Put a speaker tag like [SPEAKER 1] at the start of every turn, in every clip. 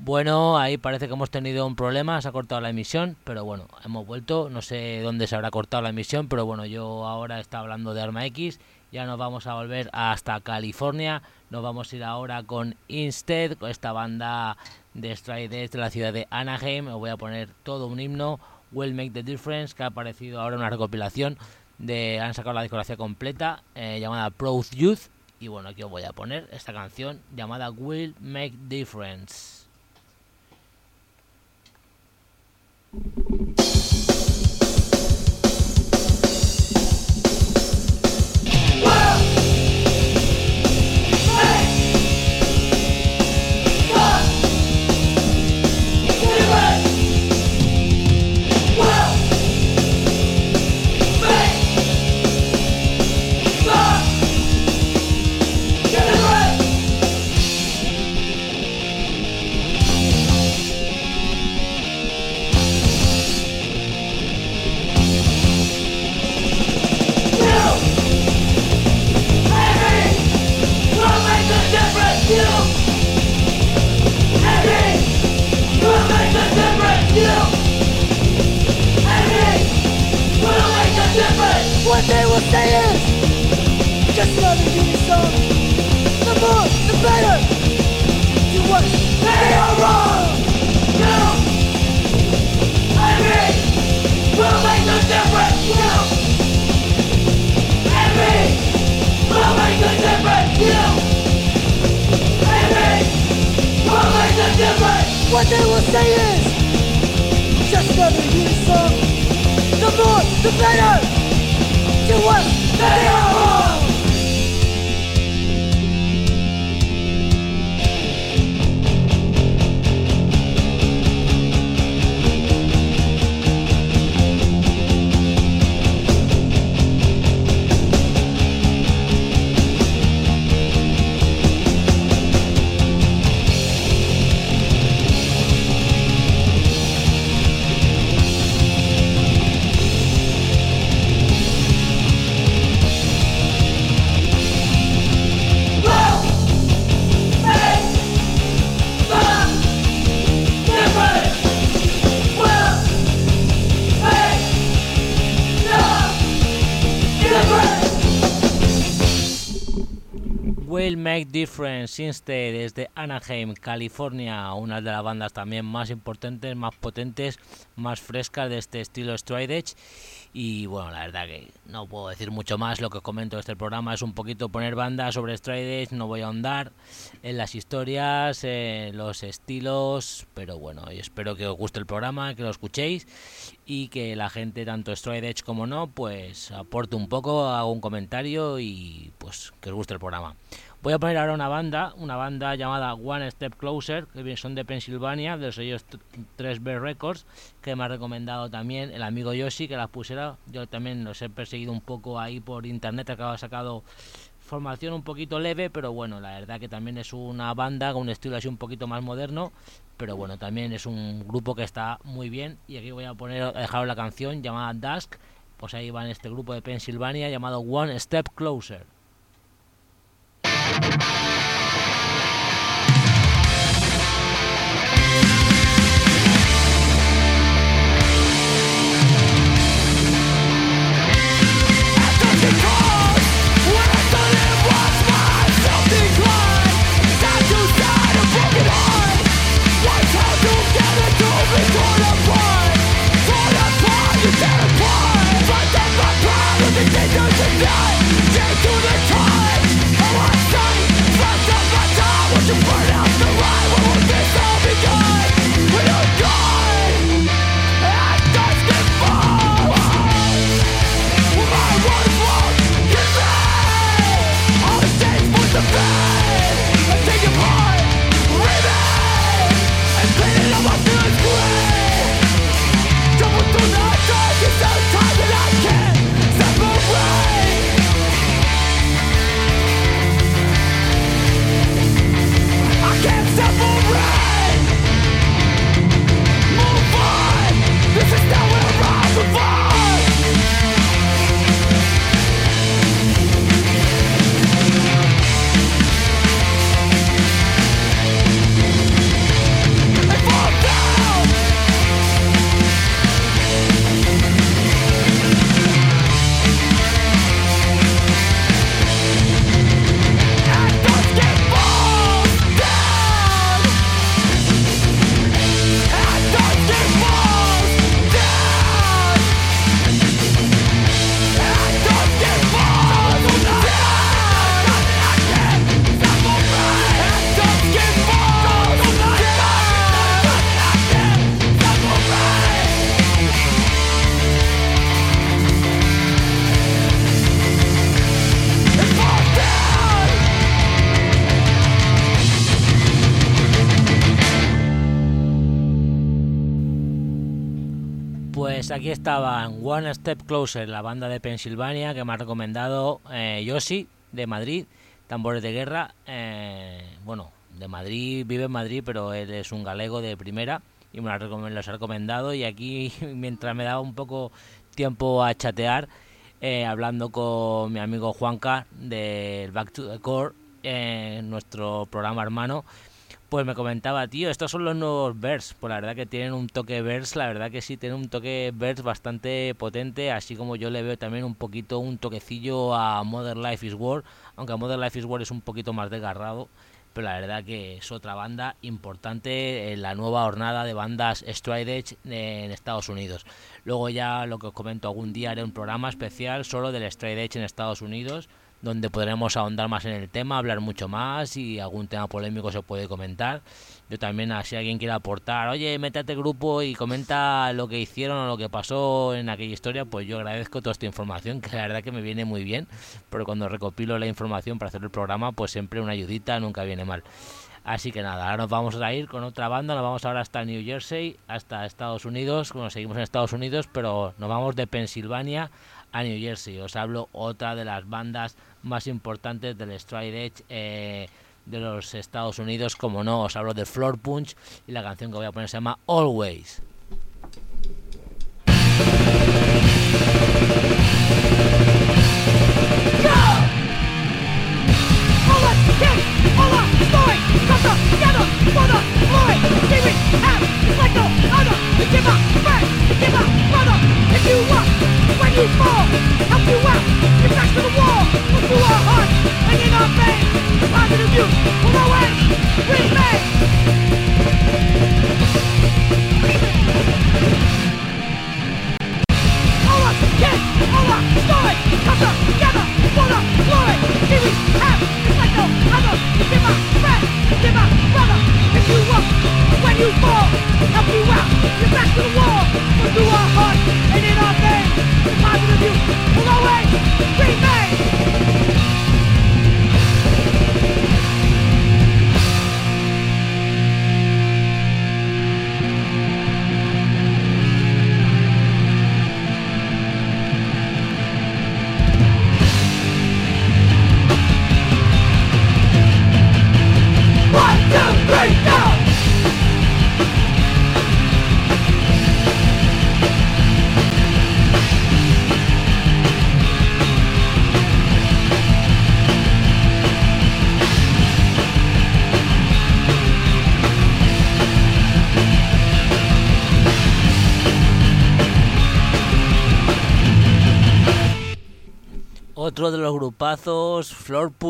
[SPEAKER 1] Bueno, ahí parece que hemos tenido un problema, se ha cortado la emisión, pero bueno, hemos vuelto, no sé dónde se habrá cortado la emisión, pero bueno, yo ahora está hablando de Arma X, ya nos vamos a volver hasta California, nos vamos a ir ahora con Instead, con esta banda de Stride de la ciudad de Anaheim, os voy a poner todo un himno, Will Make the Difference, que ha aparecido ahora una recopilación, de han sacado la discografía completa, eh, llamada Proud Youth, y bueno, aquí os voy a poner esta canción llamada Will Make Difference.
[SPEAKER 2] They will say is just another unit song. The more, the better. Do what they are wrong. You and me will make the difference. You and me will make the difference. You and will make the difference. What they will say is just another unit song. The more, the better to what they are
[SPEAKER 1] Make Difference Instead desde Anaheim, California, una de las bandas también más importantes, más potentes, más frescas de este estilo Stride Edge. Y bueno, la verdad que no puedo decir mucho más. Lo que comento de este programa es un poquito poner bandas sobre Stride Edge. No voy a ahondar en las historias, en los estilos, pero bueno, espero que os guste el programa, que lo escuchéis y que la gente, tanto Stride Edge como no, pues aporte un poco, haga un comentario y pues que os guste el programa. Voy a poner ahora una banda, una banda llamada One Step Closer, que son de Pensilvania, de los sellos 3B Records, que me ha recomendado también el amigo Yoshi, que las pusiera. Yo también los he perseguido un poco ahí por internet, acabo de sacado formación un poquito leve, pero bueno, la verdad que también es una banda con un estilo así un poquito más moderno, pero bueno, también es un grupo que está muy bien. Y aquí voy a poner, dejar la canción llamada Dusk, pues ahí va en este grupo de Pensilvania llamado One Step Closer. Take to the Pues to burn estaban One Step Closer, la banda de Pensilvania que me ha recomendado eh, Yoshi de Madrid, Tambores de Guerra. Eh, bueno, de Madrid, vive en Madrid, pero él es un galego de primera y me los ha recomendado. Y aquí, mientras me daba un poco tiempo a chatear, eh, hablando con mi amigo Juanca del Back to the Core, nuestro programa hermano, pues me comentaba, tío, estos son los nuevos Bears. Pues la verdad que tienen un toque Bears, la verdad que sí, tienen un toque Bears bastante potente, así como yo le veo también un poquito, un toquecillo a Modern Life is War, aunque Modern Life is War es un poquito más desgarrado, pero la verdad que es otra banda importante en la nueva jornada de bandas Stride Edge en Estados Unidos. Luego ya lo que os comento, algún día haré un programa especial solo del Stride Edge en Estados Unidos donde podremos ahondar más en el tema, hablar mucho más y algún tema polémico se puede comentar. Yo también, si alguien quiere aportar, oye, métete grupo y comenta lo que hicieron o lo que pasó en aquella historia, pues yo agradezco toda esta información, que la verdad que me viene muy bien, pero cuando recopilo la información para hacer el programa, pues siempre una ayudita nunca viene mal. Así que nada, ahora nos vamos a ir con otra banda, nos vamos ahora hasta New Jersey, hasta Estados Unidos, bueno, seguimos en Estados Unidos, pero nos vamos de Pensilvania a New Jersey. Os hablo otra de las bandas más importantes del Stride Edge eh, de los Estados Unidos, como no, os hablo de Floor Punch y la canción que voy a poner se llama Always. When you fall, help you out, get back to the wall, look through our hearts, and in our veins, the positive youth will always remain.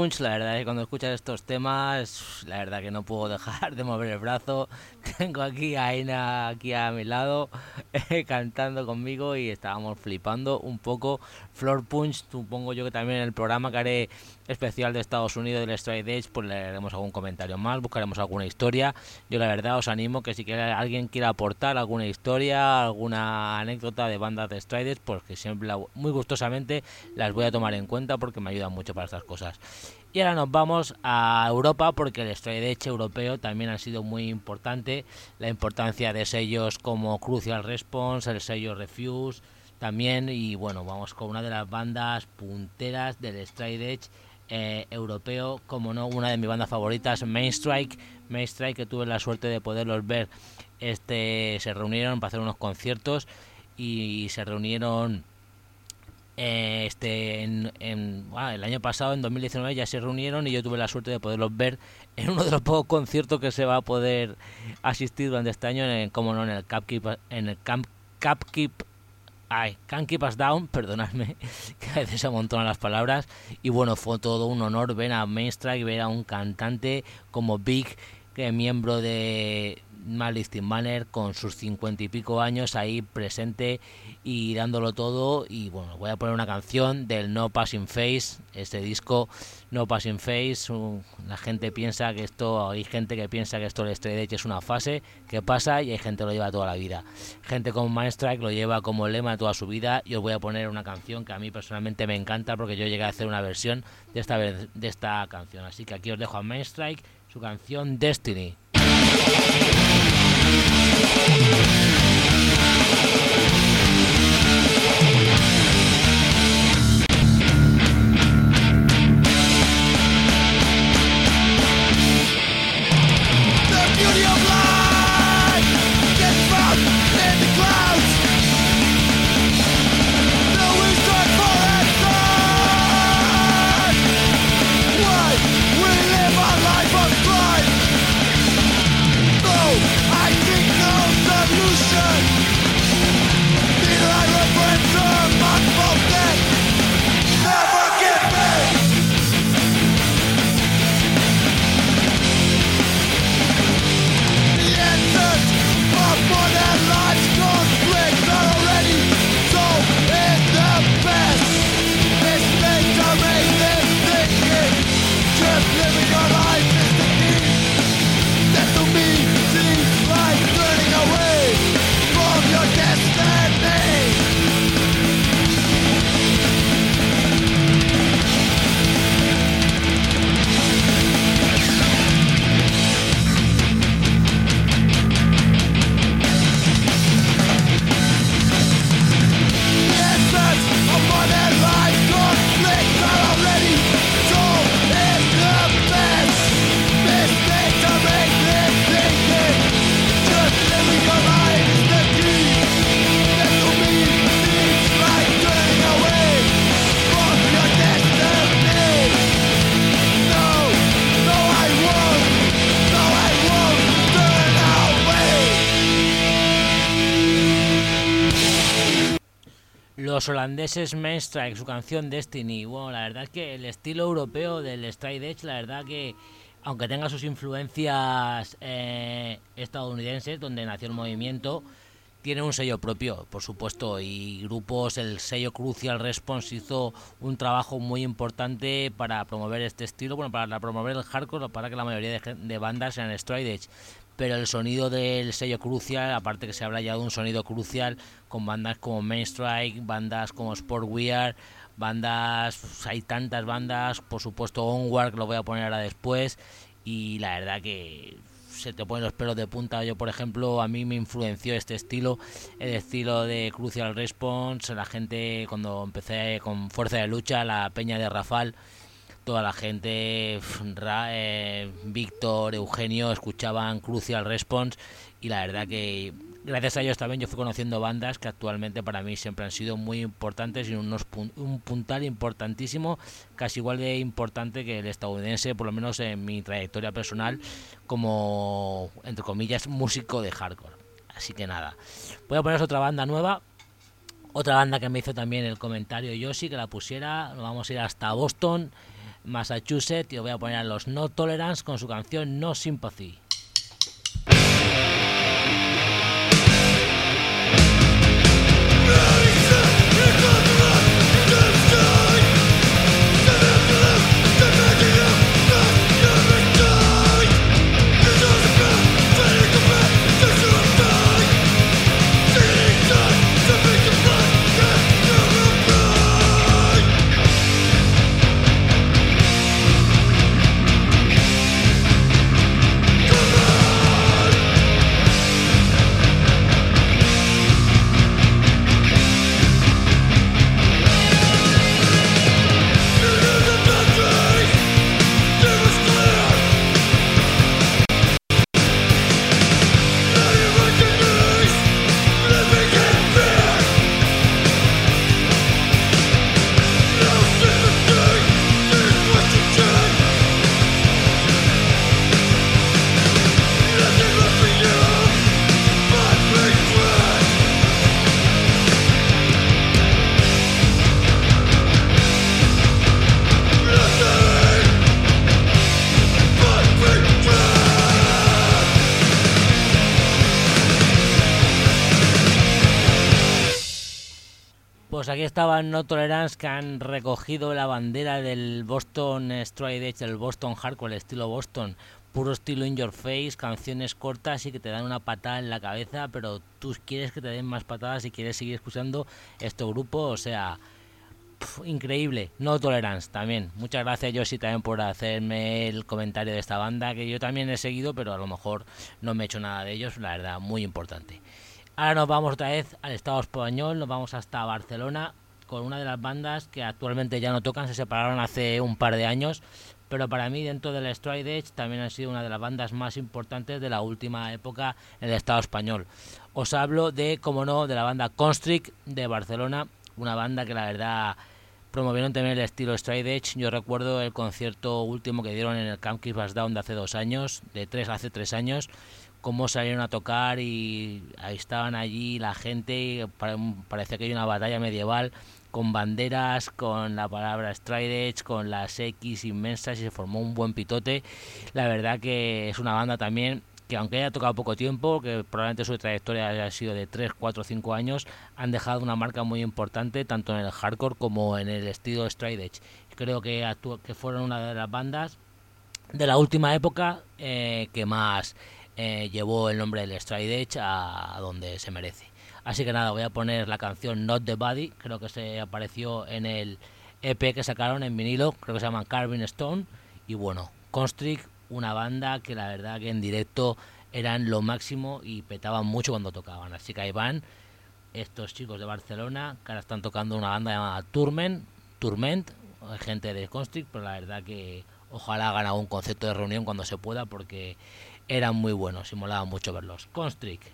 [SPEAKER 1] La verdad es que cuando escuchas estos temas, la verdad que no puedo dejar de mover el brazo. Tengo aquí a Aina aquí a mi lado cantando conmigo y estábamos flipando un poco. Floor Punch, supongo yo que también en el programa que haré especial de Estados Unidos del Stride Edge, pues le haremos algún comentario más, buscaremos alguna historia. Yo la verdad os animo que si quiere, alguien quiera aportar alguna historia, alguna anécdota de bandas de Stride Edge, pues que siempre muy gustosamente las voy a tomar en cuenta porque me ayudan mucho para estas cosas. Y ahora nos vamos a Europa porque el Edge europeo también ha sido muy importante. La importancia de sellos como Crucial Response, el sello Refuse también. Y bueno, vamos con una de las bandas punteras del Edge eh, europeo, como no, una de mis bandas favoritas, Main Strike. Main Strike, que tuve la suerte de poderlos ver. Este se reunieron para hacer unos conciertos y se reunieron eh, este en, el año pasado en 2019 ya se reunieron y yo tuve la suerte de poderlos ver en uno de los pocos conciertos que se va a poder asistir durante este año en como no en el Cap Keep, en el Camp Cap Keep Ay, Keep Us Down, perdonadme, que a veces amontonan las palabras. Y bueno, fue todo un honor ver a Mainstrike, ver a un cantante como Big, que miembro de, Malice Banner con sus cincuenta y pico años ahí presente y dándolo todo. Y bueno voy a poner una canción del No Passing Face este disco No Passing Face. La gente piensa que esto hay gente que piensa que esto el Straight Edge es una fase. Que pasa y hay gente que lo lleva toda la vida. Gente como Mindstrike lo lleva como lema toda su vida. Y os voy a poner una canción que a mí personalmente me encanta porque yo llegué a hacer una versión de esta de esta canción. Así que aquí os dejo a Mindstrike su canción Destiny Yeah. Los holandeses Mainstrike, su canción Destiny. Bueno, la verdad es que el estilo europeo del Stride Edge, la verdad que aunque tenga sus influencias eh, estadounidenses, donde nació el movimiento, tiene un sello propio, por supuesto, y grupos, el sello Crucial Response hizo un trabajo muy importante para promover este estilo, bueno, para promover el hardcore, para que la mayoría de, de bandas sean Stride Edge pero el sonido del sello Crucial, aparte que se habla ya de un sonido crucial con bandas como Mainstrike, bandas como Sport Weird, bandas, pues, hay tantas bandas, por supuesto Onward, que lo voy a poner ahora después, y la verdad que se te ponen los pelos de punta. Yo, por ejemplo, a mí me influenció este estilo, el estilo de Crucial Response, la gente cuando empecé con Fuerza de Lucha, la Peña de Rafal, toda la gente, eh, Víctor, Eugenio, escuchaban Crucial Response y la verdad que gracias a ellos también yo fui conociendo bandas que actualmente para mí siempre han sido muy importantes y unos un puntal importantísimo, casi igual de importante que el estadounidense, por lo menos en mi trayectoria personal, como, entre comillas, músico de hardcore. Así que nada, voy a poner otra banda nueva. Otra banda que me hizo también el comentario Yoshi, que la pusiera, vamos a ir hasta Boston. Massachusetts y voy a poner a los No Tolerance con su canción No Sympathy. Estaban No Tolerance que han recogido la bandera del Boston Stride Edge, del Boston Hardcore, el estilo Boston, puro estilo in your face, canciones cortas y que te dan una patada en la cabeza, pero tú quieres que te den más patadas y quieres seguir escuchando este grupo, o sea, increíble. No Tolerance también. Muchas gracias Josie también por hacerme el comentario de esta banda que yo también he seguido, pero a lo mejor no me he hecho nada de ellos, la verdad, muy importante. Ahora nos vamos otra vez al Estado español, nos vamos hasta Barcelona con una de las bandas que actualmente ya no tocan, se separaron hace un par de años, pero para mí dentro del Stride Edge también ha sido una de las bandas más importantes de la última época en el Estado español. Os hablo de, como no, de la banda Constrict de Barcelona, una banda que la verdad promovieron también el estilo Stride Edge. Yo recuerdo el concierto último que dieron en el Camp Kiss Down de hace dos años, de tres hace tres años, cómo salieron a tocar y ahí estaban allí la gente, parecía que hay una batalla medieval con banderas, con la palabra Stride con las X inmensas y se formó un buen pitote. La verdad que es una banda también que aunque haya tocado poco tiempo, que probablemente su trayectoria haya sido de 3, 4, 5 años, han dejado una marca muy importante tanto en el hardcore como en el estilo Stride Edge. Creo que, que fueron una de las bandas de la última época eh, que más eh, llevó el nombre del Stride Edge a, donde se merece. Así que nada, voy a poner la canción Not the Body, creo que se apareció en el EP que sacaron en vinilo, creo que se llama Carving Stone. Y bueno, Constrict, una banda que la verdad que en directo eran lo máximo y petaban mucho cuando tocaban. Así que ahí van estos chicos de Barcelona que ahora están tocando una banda llamada Turment, Turment, gente de Constrict, pero la verdad que ojalá hagan algún concepto de reunión cuando se pueda porque eran muy buenos y molaba mucho verlos. Constrict.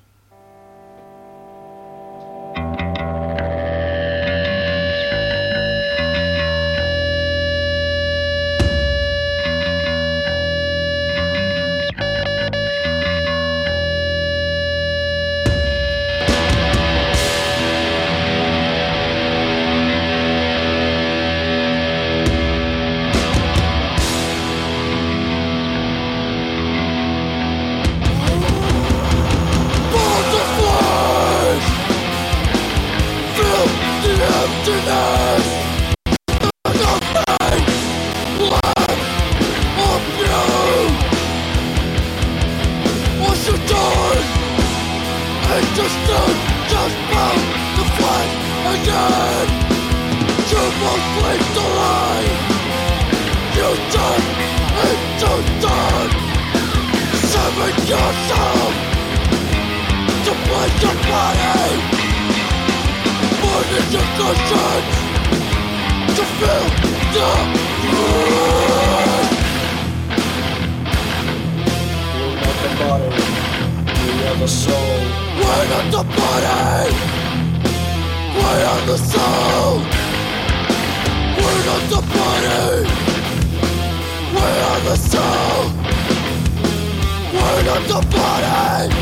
[SPEAKER 3] again You won't break the line. You
[SPEAKER 2] turn into done Serving yourself To play your body Burning your conscience To feel the pain We're not the body We are the soul We're not the body I am the soul. We're not the body. We are the soul. We're not the body.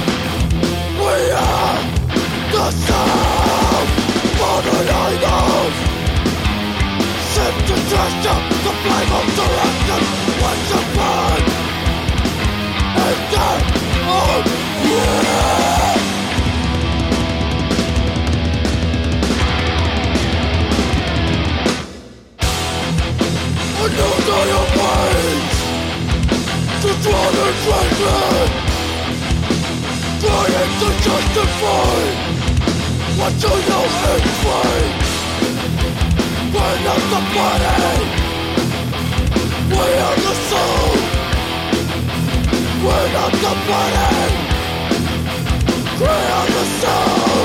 [SPEAKER 2] We are the soul. Modern idols. Shift to trash up the flame of direction. What's your plan? Is that all? Yeah! you to your brains To drown in greatly Trying to justify What you know is right Burn the body Weigh out the soul the body the soul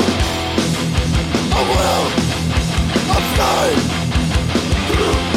[SPEAKER 2] will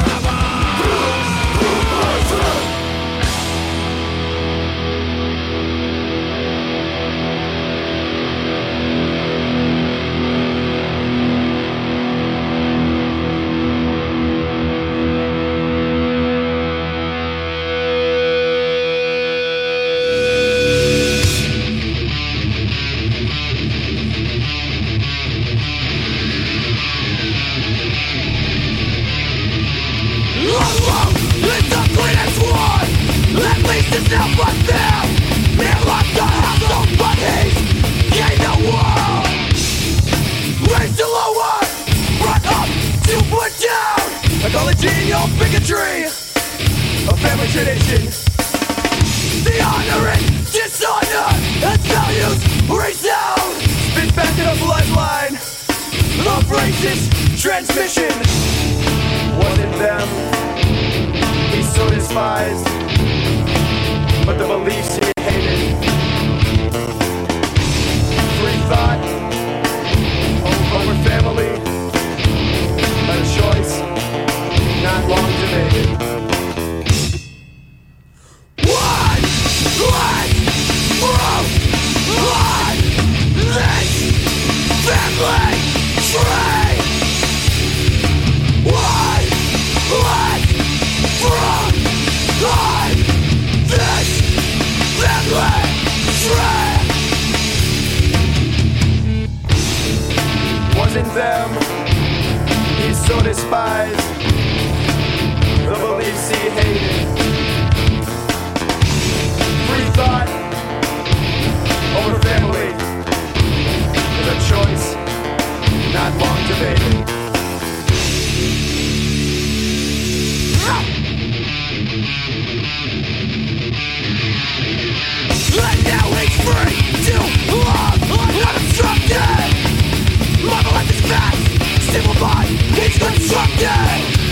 [SPEAKER 2] transmission Wasn't them he so despised But the beliefs he hated Free thought over family. A choice. Not long so despised the beliefs he hated. Free thought. Over family. Is a choice. Not long debated. And now he's free. To love unobstructed. Marvel at his past, simplified, he's constructed.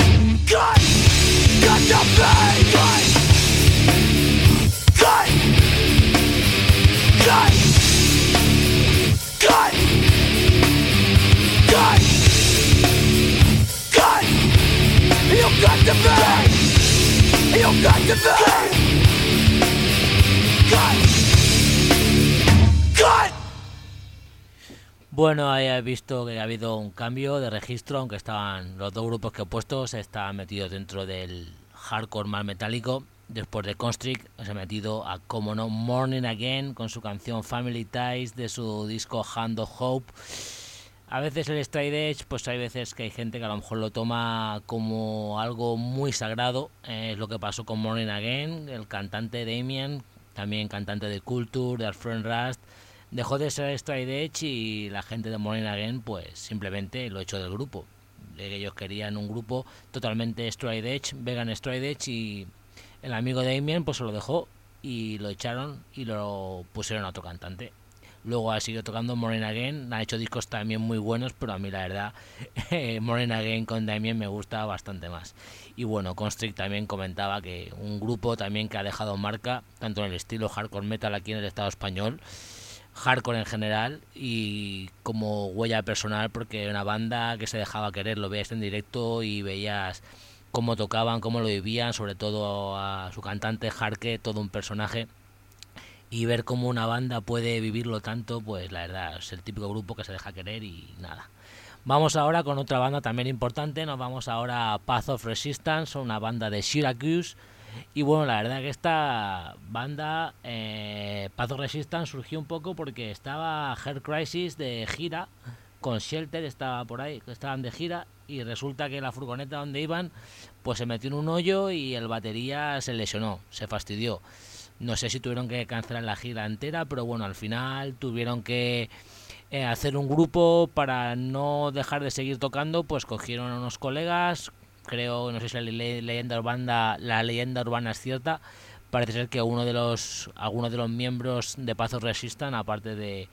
[SPEAKER 1] Bueno, ahí he visto que ha habido un cambio de registro, aunque estaban los dos grupos que he puesto, se estaban metidos dentro del hardcore más metálico. Después de Constrict se ha metido a, como no, Morning Again con su canción Family Ties de su disco Hand of Hope. A veces el straight edge, pues hay veces que hay gente que a lo mejor lo toma como algo muy sagrado. Eh, es lo que pasó con Morning Again, el cantante Damien, también cantante de Culture, de Alfred Rust, dejó de ser straight edge y la gente de Morning Again, pues simplemente lo echó del grupo. Ellos querían un grupo totalmente straight edge, vegan straight edge y el amigo Damien pues se lo dejó y lo echaron y lo pusieron a otro cantante. Luego ha seguido tocando Morning Again, ha hecho discos también muy buenos, pero a mí la verdad Morning Again con Damien me gusta bastante más. Y bueno, Constrict también comentaba que un grupo también que ha dejado marca, tanto en el estilo hardcore metal aquí en el Estado español, hardcore en general y como huella personal porque era una banda que se dejaba querer, lo veías en directo y veías cómo tocaban, cómo lo vivían, sobre todo a su cantante Harke, todo un personaje y ver cómo una banda puede vivirlo tanto, pues la verdad es el típico grupo que se deja querer y nada. Vamos ahora con otra banda también importante, nos vamos ahora a Path of Resistance, una banda de Syracuse. Y bueno, la verdad que esta banda, eh, Path of Resistance, surgió un poco porque estaba Hair Crisis de gira, con Shelter estaba por ahí, estaban de gira, y resulta que la furgoneta donde iban, pues se metió en un hoyo y el batería se lesionó, se fastidió. No sé si tuvieron que cancelar la gira entera, pero bueno, al final tuvieron que eh, hacer un grupo para no dejar de seguir tocando, pues cogieron a unos colegas, creo, no sé si la le- leyenda urbana, la leyenda urbana es cierta, parece ser que uno de los, algunos de los miembros de Pazo Resistan, aparte de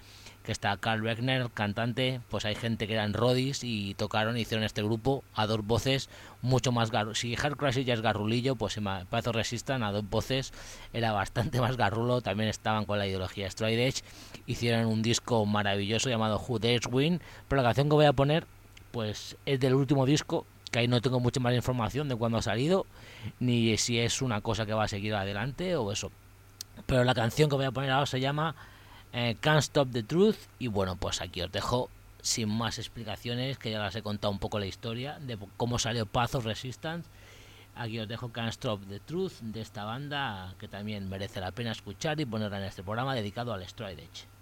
[SPEAKER 1] que está Carl Wegner, cantante, pues hay gente que eran rodis y tocaron hicieron este grupo a dos voces mucho más garrulo. Si Hard Crisis ya es garrulillo, pues en Pazo Resistan a dos voces era bastante más garrulo, también estaban con la ideología Stride Edge, hicieron un disco maravilloso llamado Who Dares Win, pero la canción que voy a poner pues es del último disco, que ahí no tengo mucha más información de cuándo ha salido, ni si es una cosa que va a seguir adelante o eso. Pero la canción que voy a poner ahora se llama eh, Can't Stop the Truth y bueno, pues aquí os dejo sin más explicaciones, que ya las he contado un poco la historia de cómo salió Path of Resistance. Aquí os dejo Can't Stop the Truth de esta banda que también merece la pena escuchar y ponerla en este programa dedicado al Stride Edge.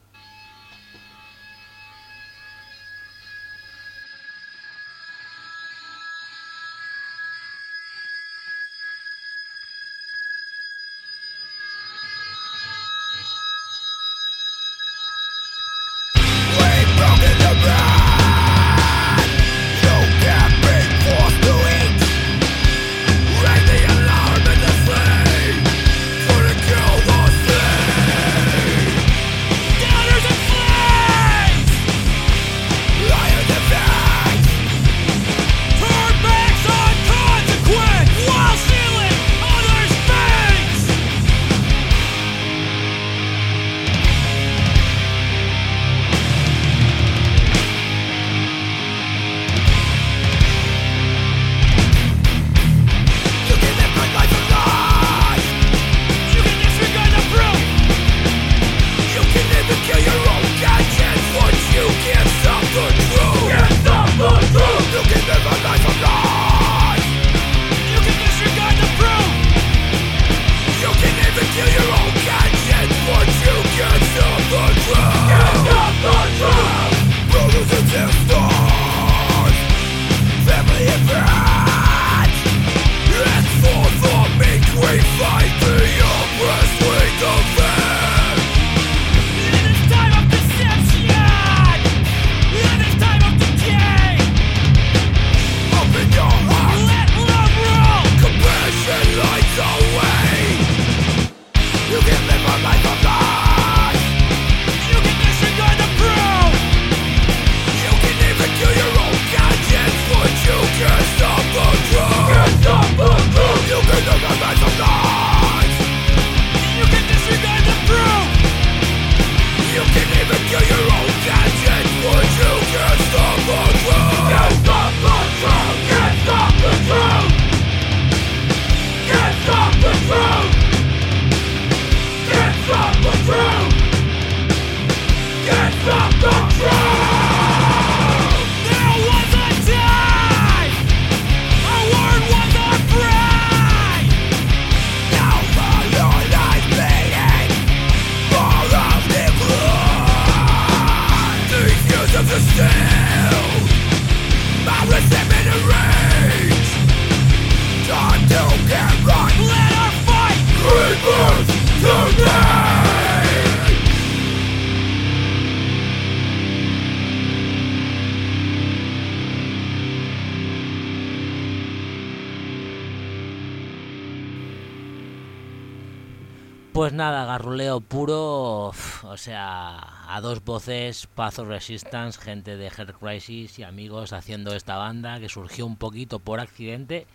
[SPEAKER 1] Puro, o sea, a dos voces, Path of Resistance, gente de Heart Crisis y amigos haciendo esta banda que surgió un poquito por accidente,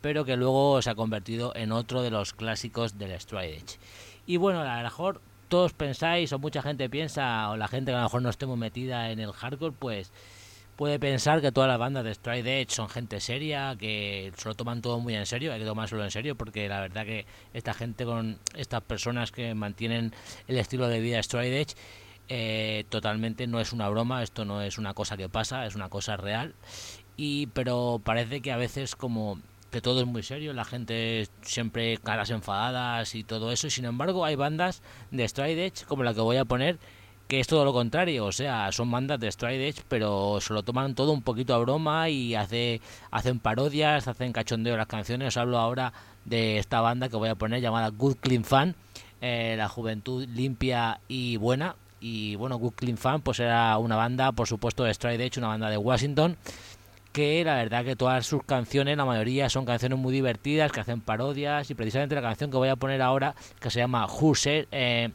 [SPEAKER 1] pero que luego se ha convertido en otro de los clásicos del Stride Edge. Y bueno, a lo mejor todos pensáis, o mucha gente piensa, o la gente que a lo mejor no esté muy metida en el hardcore, pues puede pensar que todas las bandas de Stride Edge son gente seria, que se lo toman todo muy en serio, hay que tomárselo en serio porque la verdad que esta gente con estas personas que mantienen el estilo de vida Stride Edge eh, totalmente no es una broma, esto no es una cosa que pasa, es una cosa real. Y pero parece que a veces como que todo es muy serio, la gente siempre caras enfadadas y todo eso, y sin embargo hay bandas de Stride Edge como la que voy a poner que es todo lo contrario, o sea, son bandas de Stride Edge, pero se lo toman todo un poquito a broma y hace, hacen parodias, hacen cachondeo las canciones. Os hablo ahora de esta banda que voy a poner llamada Good Clean Fan, eh, la juventud limpia y buena. Y bueno, Good Clean Fan pues era una banda, por supuesto, de Stride Edge, una banda de Washington, que la verdad que todas sus canciones, la mayoría son canciones muy divertidas, que hacen parodias, y precisamente la canción que voy a poner ahora, que se llama Who Said, eh,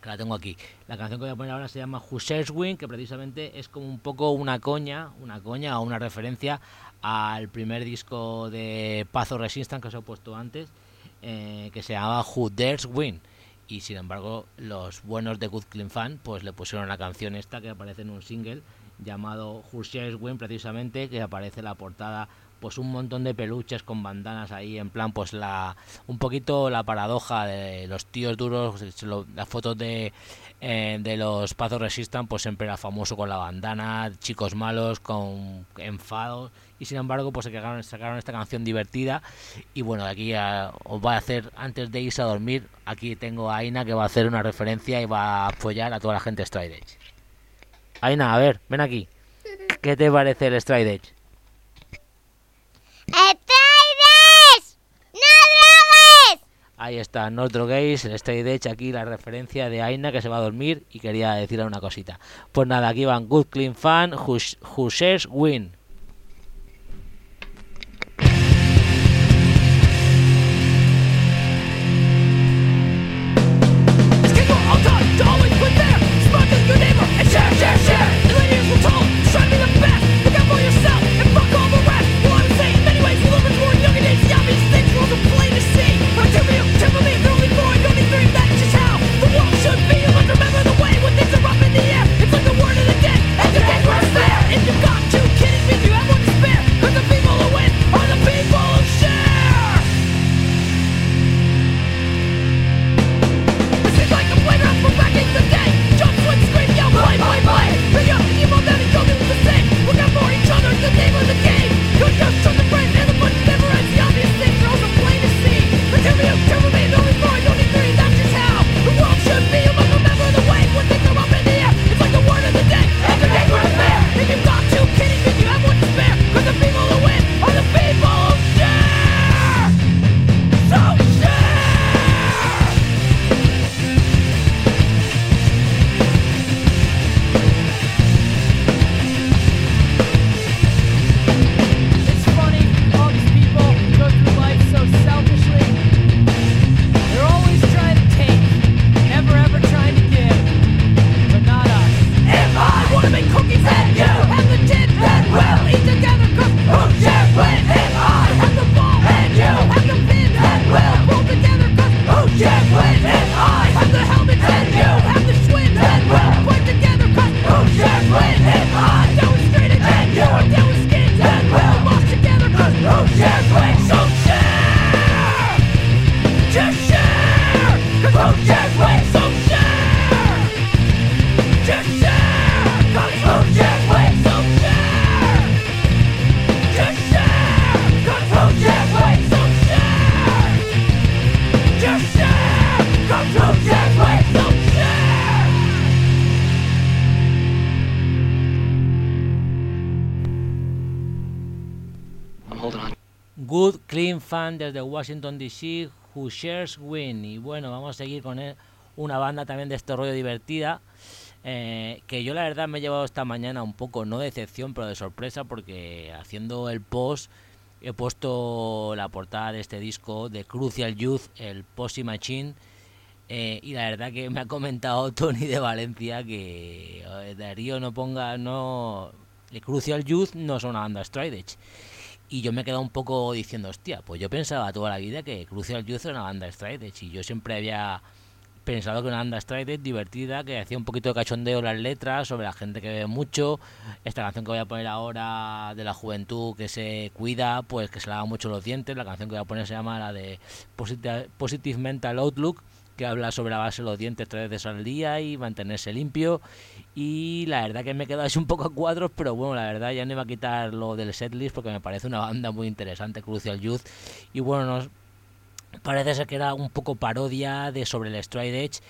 [SPEAKER 1] que la tengo aquí. La canción que voy a poner ahora se llama Hussars Win, que precisamente es como un poco una coña, una coña o una referencia al primer disco de Pazo Resistance que os he puesto antes, eh, que se llamaba Who Dares Win. Y sin embargo, los buenos de Good Clean Fan pues le pusieron la canción esta que aparece en un single llamado Who Win, precisamente, que aparece en la portada pues un montón de peluches con bandanas ahí en plan pues la un poquito la paradoja de los tíos duros las fotos de eh, de los Pazos Resistan pues siempre era famoso con la bandana chicos malos con enfados y sin embargo pues sacaron, sacaron esta canción divertida y bueno aquí os va a hacer antes de irse a dormir aquí tengo a Aina que va a hacer una referencia y va a apoyar a toda la gente Stride Edge Aina a ver ven aquí ¿qué te parece el Stride Edge?
[SPEAKER 4] ¡Stride ¡No drogues!
[SPEAKER 1] Ahí está, no droguéis, el Stride Edge aquí la referencia de Aina que se va a dormir y quería decirle una cosita. Pues nada, aquí van Good Clean Fan, Who, who Shares Win. fan desde Washington DC, Who Shares Win. Y bueno, vamos a seguir con una banda también de este rollo divertida. Eh, que yo la verdad me he llevado esta mañana un poco, no de decepción, pero de sorpresa, porque haciendo el post he puesto la portada de este disco de Crucial Youth, el Posse Machine. Eh, y la verdad que me ha comentado Tony de Valencia que Darío no ponga, no. El Crucial Youth no es una banda Stride y yo me he quedado un poco diciendo, hostia, pues yo pensaba toda la vida que Crucial Youth era una banda Stride y yo siempre había pensado que una banda Stride divertida, que hacía un poquito de cachondeo las letras, sobre la gente que ve mucho. Esta canción que voy a poner ahora de la juventud que se cuida, pues que se lava mucho los dientes. La canción que voy a poner se llama la de Positive Mental Outlook que habla sobre lavarse los dientes tres veces al día y mantenerse limpio. Y la verdad que me he quedado un poco a cuadros, pero bueno, la verdad ya no iba a quitar lo del setlist porque me parece una banda muy interesante, Crucial Youth. Y bueno, nos parece ser que era un poco parodia de sobre el Stride Edge.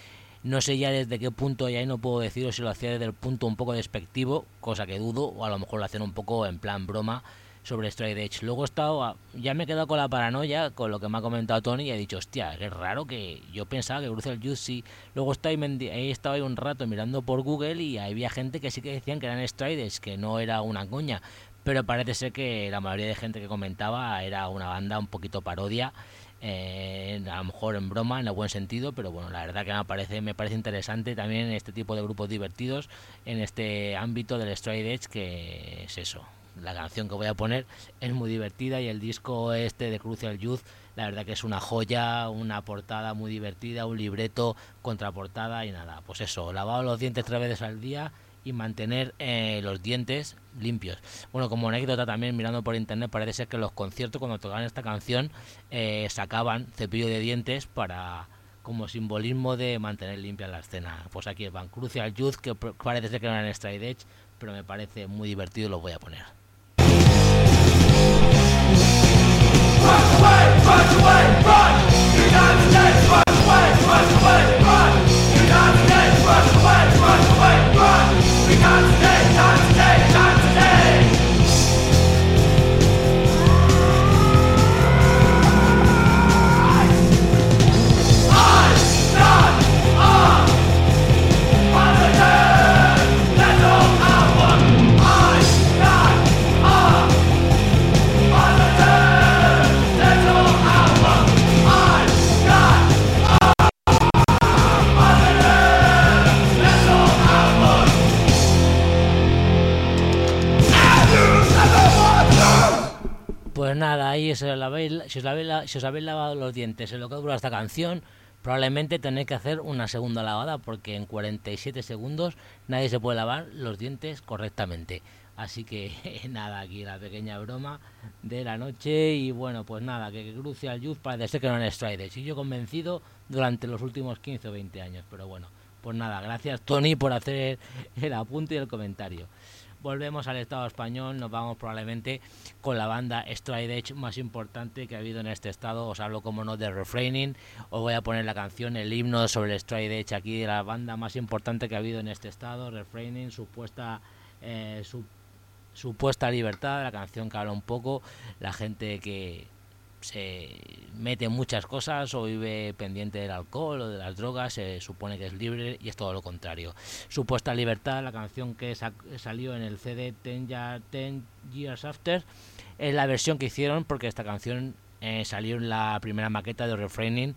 [SPEAKER 1] No sé ya desde qué punto, ya no puedo deciros si lo hacía desde el punto un poco despectivo, cosa que dudo, o a lo mejor lo hacen un poco en plan broma sobre Stride Edge. Luego he estado, ya me he quedado con la paranoia, con lo que me ha comentado Tony, y he dicho, hostia, es raro que yo pensaba que Crucial Youth sí. Luego he estado ahí un rato mirando por Google y había gente que sí que decían que eran Stride Edge, que no era una coña. Pero parece ser que la mayoría de gente que comentaba era una banda un poquito parodia. eh, a lo mejor en broma, en el buen sentido, pero bueno, la verdad que me parece, me parece interesante también este tipo de grupos divertidos en este ámbito del Stride Edge, que es eso. La canción que voy a poner es muy divertida y el disco este de Crucial Youth, la verdad que es una joya, una portada muy divertida, un libreto, contraportada y nada, pues eso, lavado los dientes tres veces al día y mantener eh, los dientes limpios. Bueno, como anécdota también mirando por internet parece ser que los conciertos cuando tocaban esta canción eh, sacaban cepillo de dientes para como simbolismo de mantener limpia la escena. Pues aquí van Crucial Youth que parece ser que eran Stride Edge, pero me parece muy divertido lo voy a poner. Run away, run away, run! United States, run away, run away, run! Si, os habéis, si os habéis lavado los dientes en lo que dura esta canción, probablemente tenéis que hacer una segunda lavada porque en 47 segundos nadie se puede lavar los dientes correctamente. Así que nada, aquí la pequeña broma de la noche y bueno, pues nada, que Crucial Youth parece que no es Strider. Y yo convencido durante los últimos 15 o 20 años, pero bueno, pues nada, gracias Tony por hacer el apunte y el comentario volvemos al Estado español, nos vamos probablemente con la banda Stride Edge más importante que ha habido en este estado. Os hablo como no de Refraining, os voy a poner la canción, el himno sobre el Stride Edge aquí de la banda más importante que ha habido en este estado, Refraining, supuesta eh, su, supuesta libertad, la canción que habla un poco la gente que se mete en muchas cosas o vive pendiente del alcohol o de las drogas, se supone que es libre y es todo lo contrario. Supuesta Libertad, la canción que salió en el CD Ten, Years After, es la versión que hicieron porque esta canción eh, salió en la primera maqueta de Refraining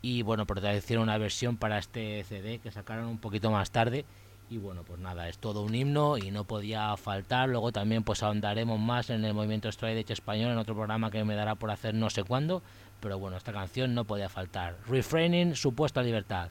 [SPEAKER 1] y bueno, pero hicieron una versión para este CD que sacaron un poquito más tarde y bueno pues nada es todo un himno y no podía faltar. Luego también pues ahondaremos más en el movimiento Stride español en otro programa que me dará por hacer no sé cuándo pero bueno esta canción no podía faltar. Refraining supuesta libertad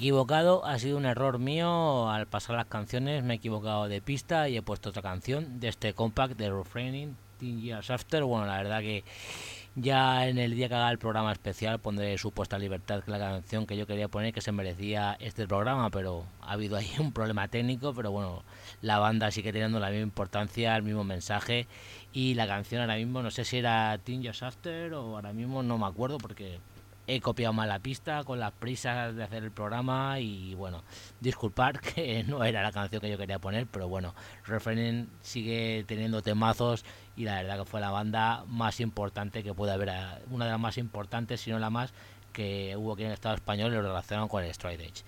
[SPEAKER 1] equivocado, ha sido un error mío al pasar las canciones, me he equivocado de pista y he puesto otra canción de este compact de Refraining, Teen Years After. Bueno, la verdad que ya en el día que haga el programa especial pondré Supuesta Libertad, que la canción que yo quería poner, que se merecía este programa, pero ha habido ahí un problema técnico, pero bueno, la banda sigue teniendo la misma importancia, el mismo mensaje, y la canción ahora mismo, no sé si era Teen Just After o ahora mismo no me acuerdo porque he copiado mal la pista con las prisas de hacer el programa y bueno, disculpar que no era la canción que yo quería poner, pero bueno, Refraining sigue teniendo temazos y la verdad que fue la banda más importante que puede haber, una de las más importantes, si no la más, que hubo aquí en el Estado español y lo relacionaron con el Stride Edge.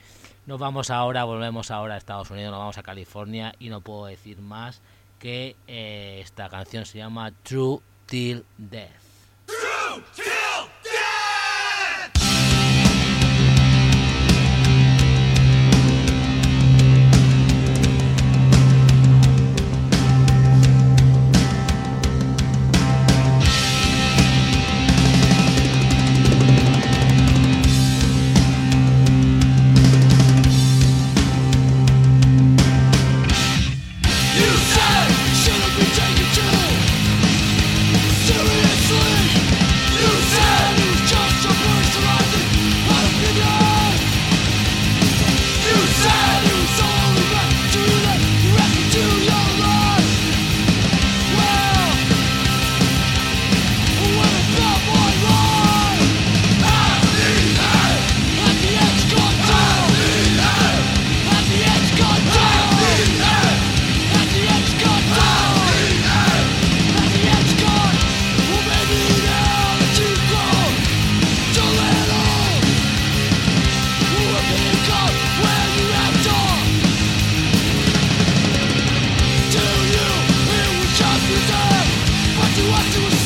[SPEAKER 1] Nos vamos ahora, volvemos ahora a Estados Unidos, nos vamos a California y no puedo decir más que eh, esta canción se llama True Till Death. True Till Chain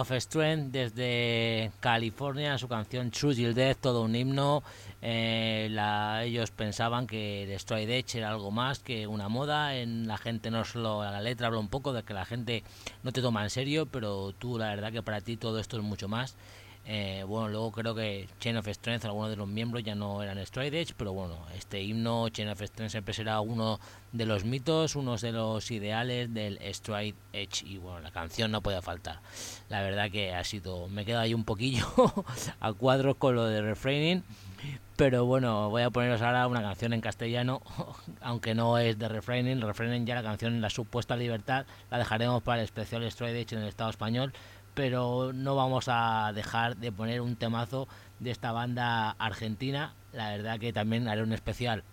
[SPEAKER 1] of Strength desde California, su canción True Till Death, todo un himno. Eh, ellos pensaban que Destroy Edge era algo más que una moda. En la gente no solo la letra habla un poco de que la gente no te toma en serio, pero tú la verdad que para ti todo esto es mucho más. Eh, bueno, luego creo que Chain of Strength, algunos de los miembros ya no eran Stride Edge, pero bueno, este himno Chain of Strength siempre será uno de los mitos, uno de los ideales del Stride Edge. Y bueno, la canción no puede faltar. La verdad que ha sido, me quedo ahí un poquillo a cuadros con lo de refraining. Pero bueno, voy a poneros ahora una canción en castellano, aunque no es de refraining. Refraining ya la canción La supuesta libertad la dejaremos para el especial Stride Edge en el Estado español pero no vamos a dejar de poner un temazo de esta banda argentina. La verdad que también haré un especial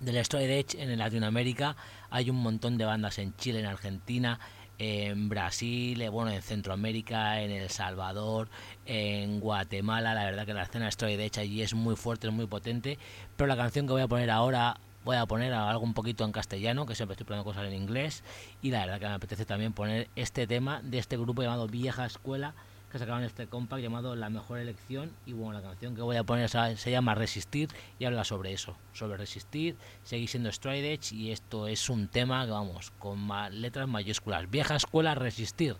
[SPEAKER 1] del Stride Edge en Latinoamérica. Hay un montón de bandas en Chile, en Argentina, en Brasil, eh, bueno, en Centroamérica, en El Salvador, en Guatemala. La verdad que la escena Stride Edge allí es muy fuerte, es muy potente. Pero la canción que voy a poner ahora voy a poner algo un poquito en castellano, que siempre estoy poniendo cosas en inglés. Y la verdad que me apetece también poner este tema de este grupo llamado Vieja Escuela, que sacaron este compact llamado La Mejor Elección. Y bueno, la canción que voy a poner se llama Resistir y habla sobre eso, sobre resistir, seguir siendo stride edge. Y esto es un tema vamos, con letras mayúsculas. Vieja Escuela, Resistir.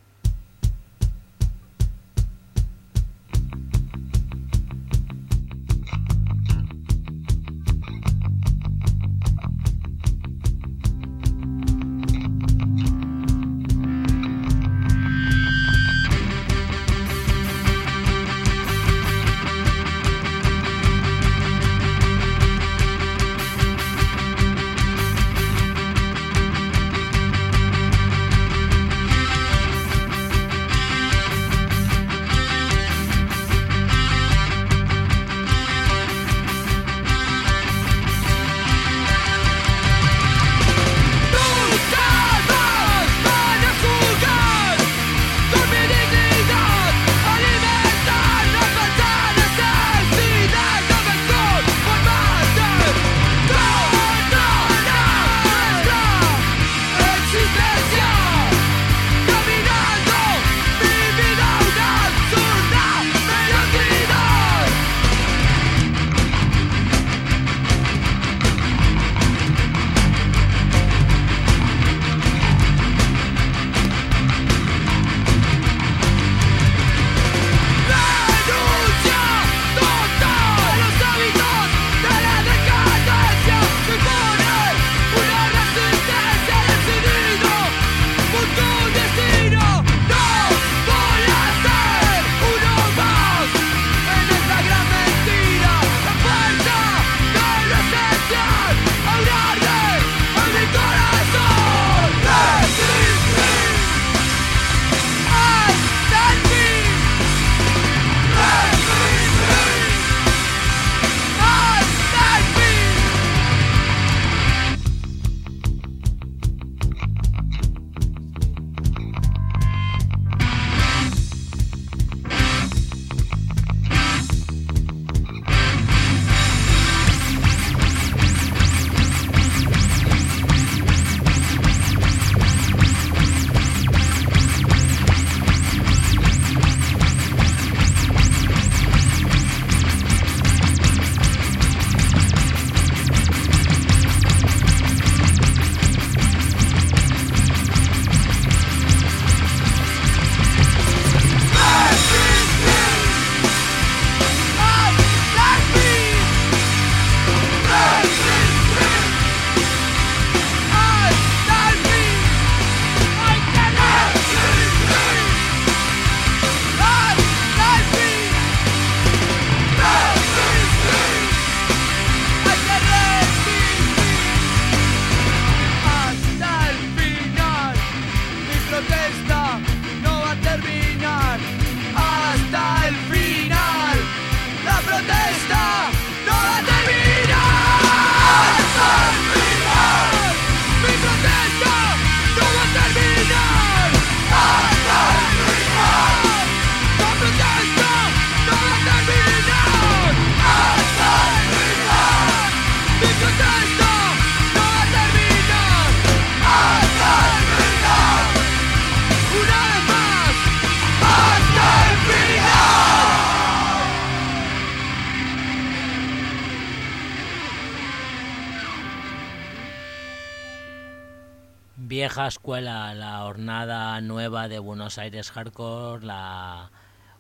[SPEAKER 1] Escuela, la hornada nueva de Buenos Aires Hardcore, la,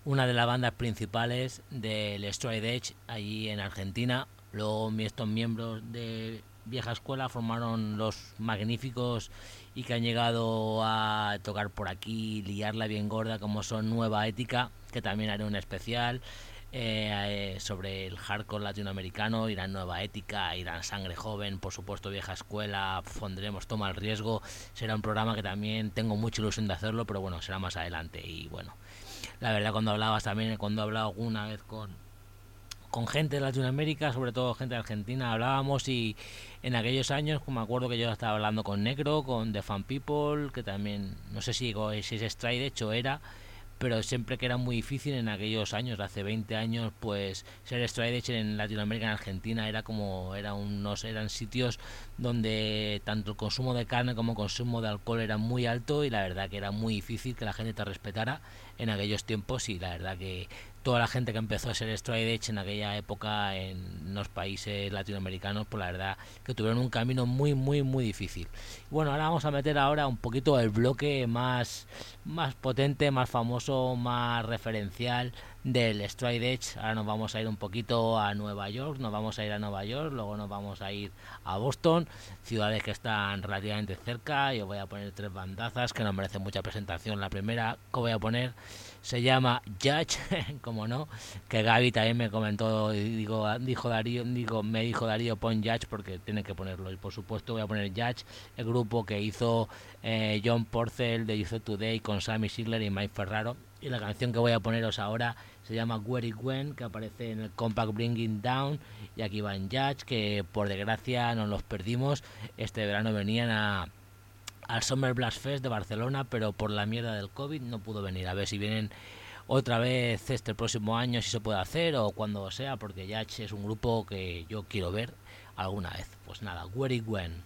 [SPEAKER 1] una de las bandas principales del Stride Edge allí en Argentina. Luego estos miembros de vieja escuela formaron los magníficos y que han llegado a tocar por aquí, liarla bien gorda como son Nueva Ética, que también haré un especial. Eh, eh, sobre el hardcore latinoamericano, irán Nueva Ética, irán Sangre Joven, por supuesto Vieja Escuela, pondremos Toma el Riesgo, será un programa que también tengo mucha ilusión de hacerlo, pero bueno, será más adelante. Y bueno, la verdad cuando hablabas también, cuando he hablado alguna vez con, con gente de Latinoamérica, sobre todo gente de Argentina, hablábamos y en aquellos años, me acuerdo que yo estaba hablando con Negro, con The Fan People, que también, no sé si, si es Stride hecho era, pero siempre que era muy difícil en aquellos años, hace 20 años, pues ser stride en Latinoamérica, en Argentina, era como, era unos, eran sitios donde tanto el consumo de carne como el consumo de alcohol era muy alto y la verdad que era muy difícil que la gente te respetara en aquellos tiempos y la verdad que toda la gente que empezó a ser stride edge en aquella época en los países latinoamericanos, pues la verdad que tuvieron un camino muy, muy, muy difícil. Bueno, ahora vamos a meter ahora un poquito el bloque más, más potente, más famoso, más referencial del Stride Edge. Ahora nos vamos a ir un poquito a Nueva York, nos vamos a ir a Nueva York, luego nos vamos a ir a Boston, ciudades que están relativamente cerca. Yo voy a poner tres bandazas que no merecen mucha presentación. La primera que voy a poner se llama Judge, como no, que Gaby también me comentó, digo, dijo Darío, digo, me dijo Darío pon Judge porque tiene que ponerlo. Y por supuesto voy a poner Judge, el grupo que hizo eh, John Porcel de Youth Today con Sammy Sigler y Mike Ferraro. Y la canción que voy a poneros ahora se llama Where It Went, que aparece en el Compact Bringing Down, y aquí va en Judge, que por desgracia nos los perdimos. Este verano venían a, al Summer Blast Fest de Barcelona, pero por la mierda del COVID no pudo venir. A ver si vienen otra vez este próximo año, si se puede hacer, o cuando sea, porque Judge es un grupo que yo quiero ver alguna vez. Pues nada, Where It Went.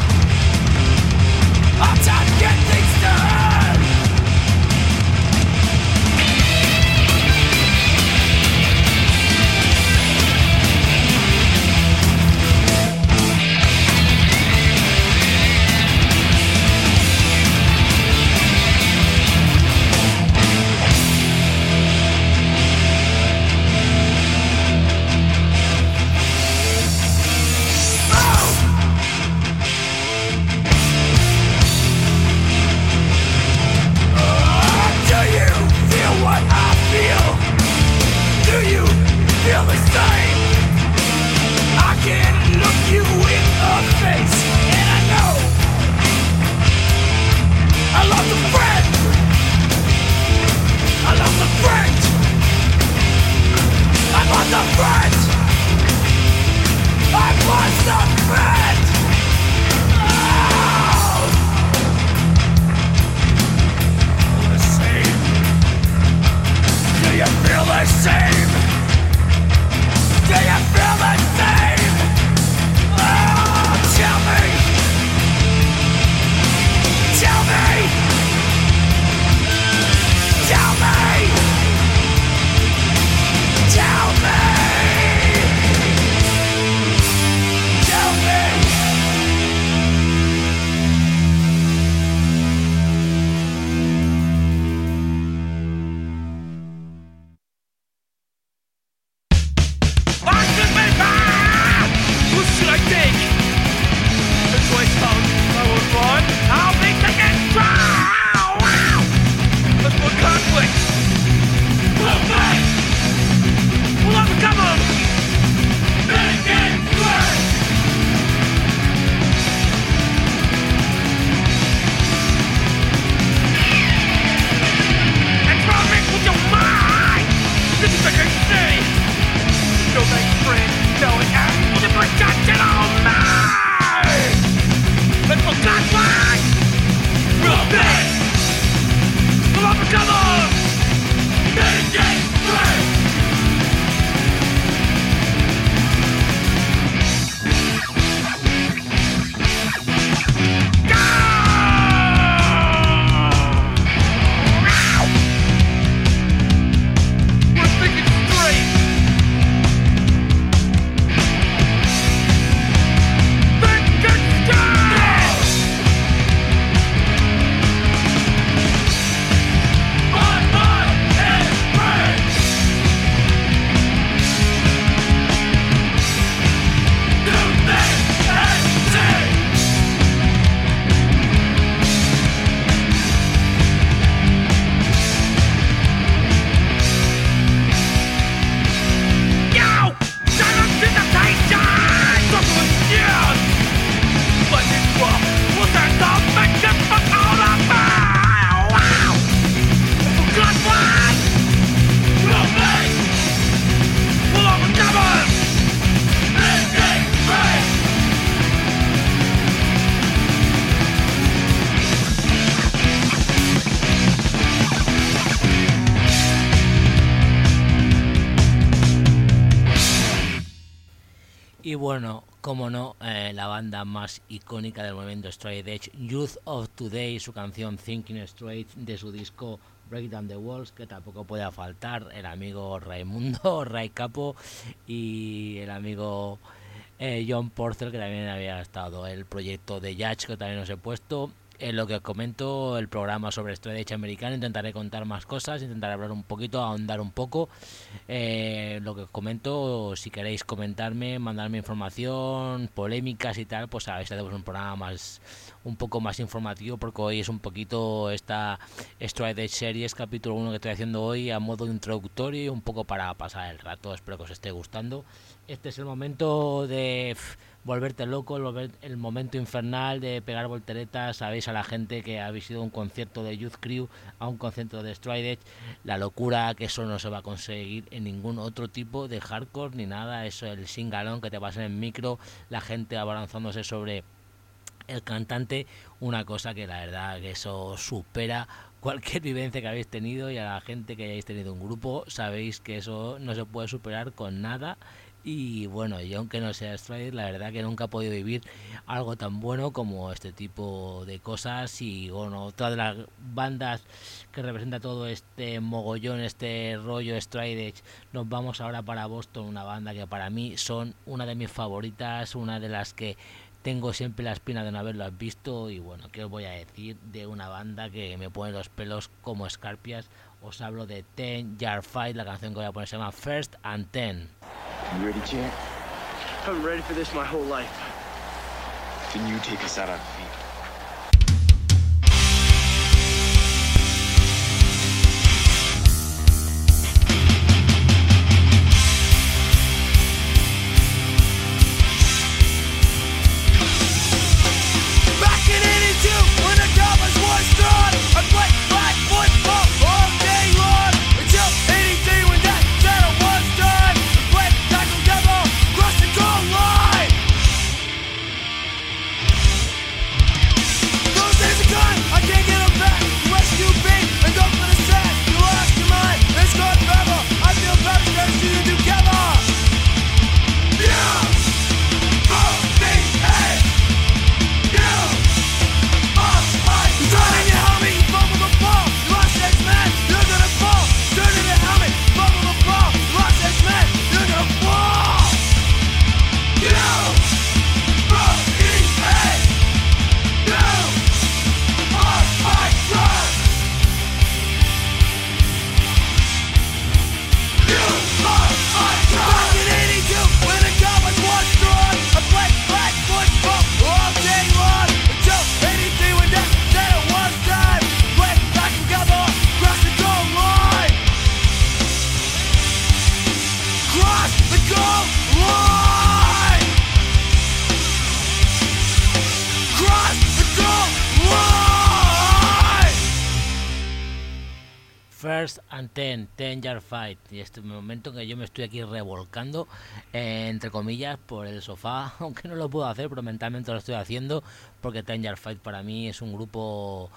[SPEAKER 1] banda más icónica del movimiento Straight Edge, Youth of Today, su canción Thinking Straight de su disco Break Down the Walls, que tampoco puede faltar, el amigo Raimundo, Ray Capo y el amigo eh, John Porter, que también había estado, el proyecto de Judge, que también os he puesto, en lo que os comento, el programa sobre Straight Edge americano, intentaré contar más cosas, intentaré hablar un poquito, ahondar un poco. Eh, lo que os comento, si queréis comentarme, mandarme información, polémicas y tal, pues a si hacemos un programa más, un poco más informativo, porque hoy es un poquito esta Straight Edge Series, capítulo 1 que estoy haciendo hoy, a modo introductorio, un poco para pasar el rato, espero que os esté gustando. Este es el momento de volverte loco, el, el, momento infernal de pegar volteretas, sabéis a la gente que habéis ido a un concierto de Youth Crew, a un concierto de Stride la locura que eso no se va a conseguir en ningún otro tipo de hardcore ni nada, eso el singalón que te pasa en micro, la gente abalanzándose sobre el cantante, una cosa que la verdad que eso supera cualquier vivencia que habéis tenido y a la gente que hayáis tenido un grupo, sabéis que eso no se puede superar con nada y bueno, yo aunque no sea Stride, la verdad que nunca he podido vivir algo tan bueno como este tipo de cosas. Y bueno, otra de las bandas que representa todo este mogollón, este rollo Stride nos vamos ahora para Boston, una banda que para mí son una de mis favoritas, una de las que tengo siempre la espina de no haberlas visto. Y bueno, ¿qué os voy a decir de una banda que me pone los pelos como escarpias? Os hablo de Ten Yard Fight, la canción que voy a poner se llama First and Ten.
[SPEAKER 5] You ready, champ?
[SPEAKER 6] I've been ready for this my whole life.
[SPEAKER 5] Then you take us out on feet.
[SPEAKER 1] Ten, Yard Fight. Y este momento que yo me estoy aquí revolcando, eh, entre comillas, por el sofá, aunque no lo puedo hacer, pero mentalmente lo estoy haciendo, porque Ten Yard Fight para mí es un grupo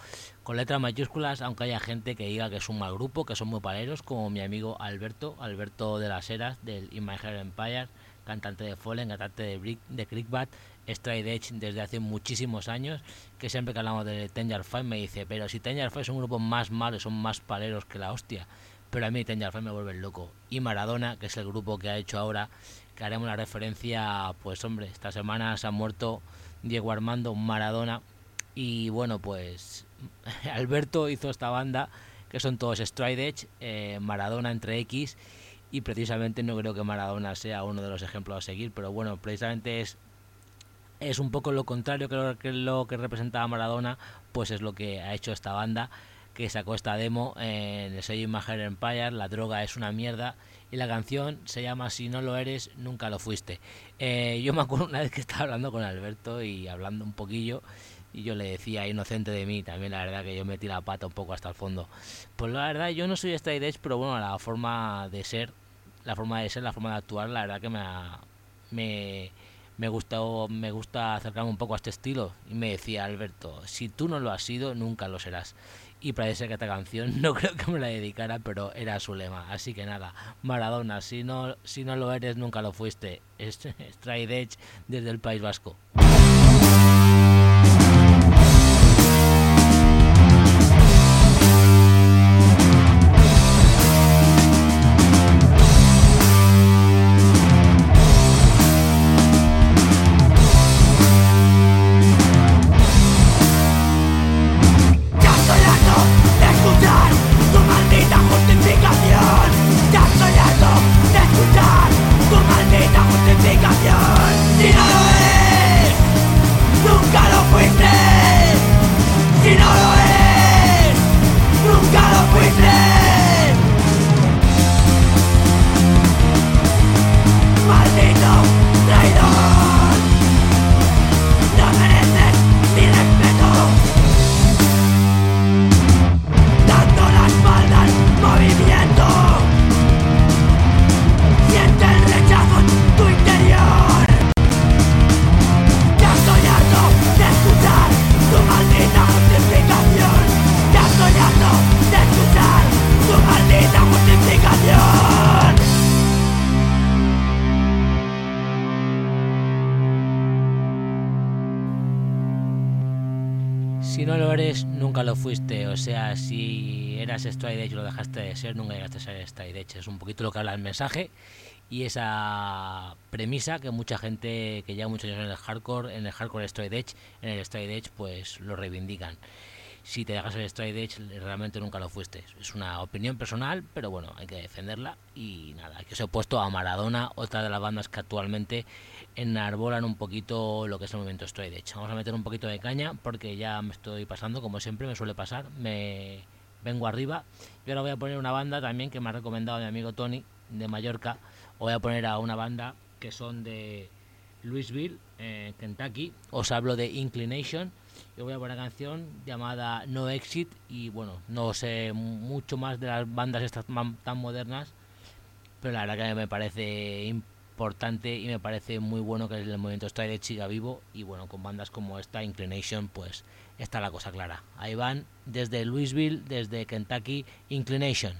[SPEAKER 1] con letras mayúsculas, aunque haya gente que diga que es un mal grupo, que son muy paleros, como mi amigo Alberto, Alberto de las Heras, del Hair Empire, cantante de Fallen, cantante de, Brick, de Crickbat, Stride Edge desde hace muchísimos años, que siempre que hablamos de Ten Yard Fight me dice, pero si Ten Yard Fight es un grupo más malo, son más paleros que la hostia, pero a mí Ten Fight me vuelve loco. Y Maradona, que es el grupo que ha hecho ahora, que haremos la referencia, pues hombre, esta semana se ha muerto Diego Armando Maradona, y bueno, pues Alberto hizo esta banda, que son todos Stride Edge, eh, Maradona entre X, y precisamente no creo que Maradona sea uno de los ejemplos a seguir, pero bueno, precisamente es es un poco lo contrario que lo que, lo que representaba Maradona, pues es lo que ha hecho esta banda que sacó esta demo en el sello Imager Empire, la droga es una mierda y la canción se llama Si no lo eres, nunca lo fuiste. Eh, yo me acuerdo una vez que estaba hablando con Alberto y hablando un poquillo y yo le decía inocente de mí, también la verdad que yo metí la pata un poco hasta el fondo. Pues la verdad yo no soy straight edge, pero bueno, la forma de ser, la forma de ser, la forma de actuar, la verdad que me ha, me me gusta, me gusta acercarme un poco a este estilo. Y me decía Alberto, si tú no lo has sido, nunca lo serás. Y parece que esta canción no creo que me la dedicara, pero era su lema. Así que nada, Maradona, si no, si no lo eres, nunca lo fuiste. Stride Edge desde el País Vasco. Stride Edge lo dejaste de ser, nunca llegaste a ser Stride Edge. Es un poquito lo que habla el mensaje y esa premisa que mucha gente que lleva muchos años en el hardcore, en el hardcore Stride Edge, en el Stride Edge, pues lo reivindican. Si te dejas el Stride Edge, realmente nunca lo fuiste. Es una opinión personal, pero bueno, hay que defenderla. Y nada, que os he puesto a Maradona, otra de las bandas que actualmente enarbolan un poquito lo que es el movimiento Edge. Vamos a meter un poquito de caña porque ya me estoy pasando, como siempre me suele pasar. Me vengo arriba. Y ahora voy a poner una banda también que me ha recomendado mi amigo Tony de Mallorca. voy a poner a una banda que son de Louisville, eh, Kentucky. Os hablo de Inclination. Yo voy a poner una canción llamada No Exit y bueno, no sé mucho más de las bandas estas tan modernas, pero la verdad que me parece importante y me parece muy bueno que el movimiento está de chiga vivo y bueno, con bandas como esta Inclination pues está la cosa clara. Ahí van desde Louisville, desde Kentucky, Inclination.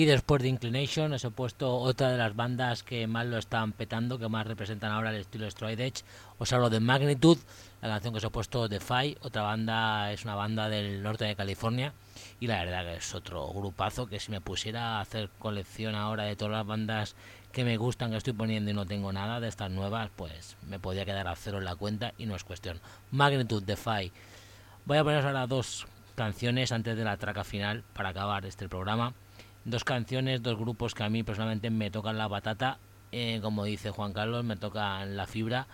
[SPEAKER 1] Aquí después de Inclination os he puesto otra de las bandas que más lo están petando, que más representan ahora el estilo Stride Edge. Os hablo de Magnitude, la canción que os he puesto Defy, otra banda, es una banda del norte de California y la verdad que es otro grupazo que si me pusiera a hacer colección ahora de todas las bandas que me gustan, que estoy poniendo y no tengo nada de estas nuevas, pues me podría quedar a cero en la cuenta y no es cuestión. Magnitude Defy. Voy a poneros ahora dos canciones antes de la traca final para acabar este programa. Dos canciones, dos grupos que a mí personalmente me tocan la batata, eh, como dice Juan Carlos, me tocan la fibra.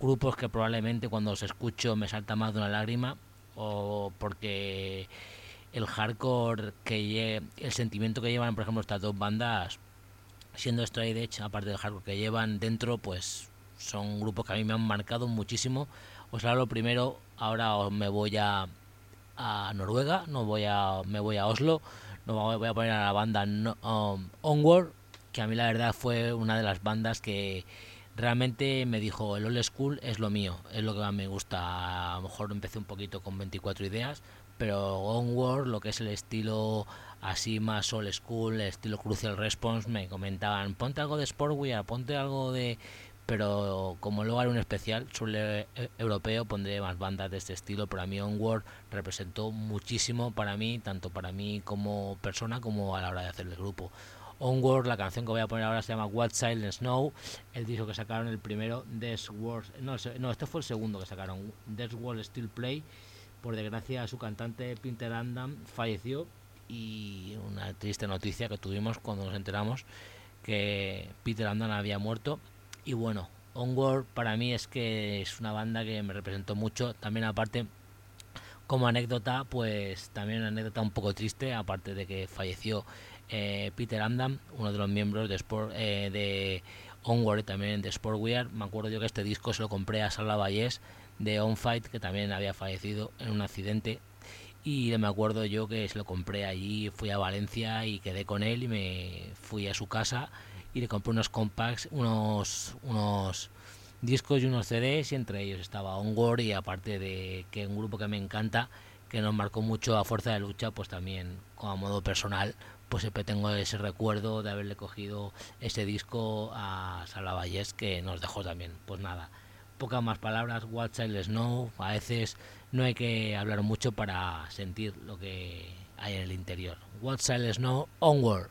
[SPEAKER 1] Grupos que probablemente cuando los escucho me salta más de una lágrima o porque el hardcore que lle- el sentimiento que llevan, por ejemplo, estas dos bandas, siendo Stride Edge, aparte del hardcore que llevan dentro, pues son grupos que a mí me han marcado muchísimo. Os hablo primero, ahora me voy a, a Noruega, no voy a, me voy a Oslo, no voy a poner a la banda no, um, Onward, que a mí la verdad fue una de las bandas que realmente me dijo el old school es lo mío, es lo que más me gusta. A lo mejor empecé un poquito con 24 ideas, pero Onward, lo que es el estilo así más old school, el estilo Crucial Response, me comentaban, ponte algo de Sportwear, ponte algo de... Pero como luego haré un especial sobre eh, europeo, pondré más bandas de este estilo. Pero a mí Onward representó muchísimo para mí, tanto para mí como persona como a la hora de hacer el grupo. Onward, la canción que voy a poner ahora se llama What Silent Snow, el disco que sacaron el primero, Death World, no, no, este fue el segundo que sacaron, Death World Still Play, por desgracia su cantante Peter Andam falleció y una triste noticia que tuvimos cuando nos enteramos que Peter Andam había muerto y bueno, Onward para mí es que es una banda que me representó mucho, también aparte como anécdota, pues también una anécdota un poco triste, aparte de que falleció eh, Peter Andam, uno de los miembros de, Sport, eh, Onward y también de Sportwear. Me acuerdo yo que este disco se lo compré a Sala Vallés de On Fight, que también había fallecido en un accidente. Y me acuerdo yo que se lo compré allí, fui a Valencia y quedé con él y me fui a su casa y le compré unos compacts, unos, unos discos y unos CDs y entre ellos estaba Onward y aparte de que un grupo que me encanta, que nos marcó mucho a fuerza de lucha, pues también como a modo personal, pues siempre tengo ese recuerdo de haberle cogido ese disco a Salavallés que nos dejó también. Pues nada, pocas más palabras, What Child Snow, a veces no hay que hablar mucho para sentir lo que hay en el interior. What Child Snow, Onward.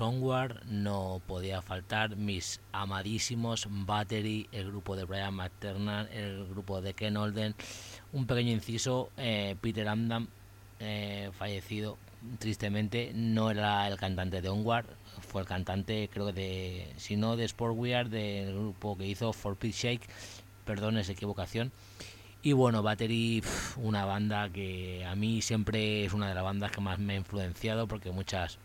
[SPEAKER 1] Onward, no podía faltar mis amadísimos Battery, el grupo de Brian McTernan, el grupo de Ken Olden. Un pequeño inciso, eh, Peter Amdam, eh, fallecido tristemente, no era el cantante de Onward, fue el cantante, creo que de, si no de Sport Weird, del grupo que hizo For Peace Shake, perdón esa equivocación. Y bueno, Battery, una banda que a mí siempre es una de las bandas que más me ha influenciado porque muchas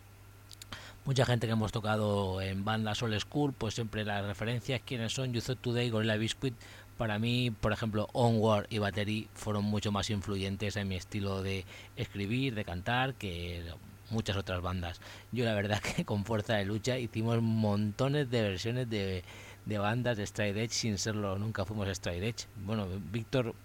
[SPEAKER 1] mucha gente que hemos tocado en bandas old school, pues siempre las referencias, quiénes son, You Thought Today, Gorilla Biscuit, para mí, por ejemplo, Onward y Battery fueron mucho más influyentes en mi estilo de escribir, de cantar, que muchas otras bandas. Yo la verdad que con Fuerza de Lucha hicimos montones de versiones de, de bandas de Stride Edge sin serlo, nunca fuimos Stride Edge. Bueno, Víctor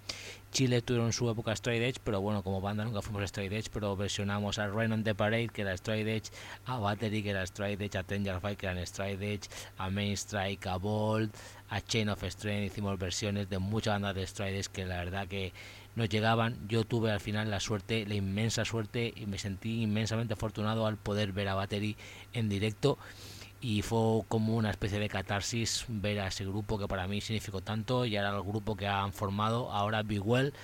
[SPEAKER 1] Chile tuvieron su época Stride Edge, pero bueno, como banda nunca fuimos Stride Edge, pero versionamos a Rain on the Parade, que era Stride Edge, a Battery, que era Stride Edge, a Danger Fight, que eran Stride Edge, a Main Strike, a Bolt, a Chain of Strength, hicimos versiones de muchas bandas de Stride Edge que la verdad que nos llegaban. Yo tuve al final la suerte, la inmensa suerte, y me sentí inmensamente afortunado al poder ver a Battery en directo y fue como una especie de catarsis ver a ese grupo que para mí significó tanto y ahora el grupo que han formado ahora Big Well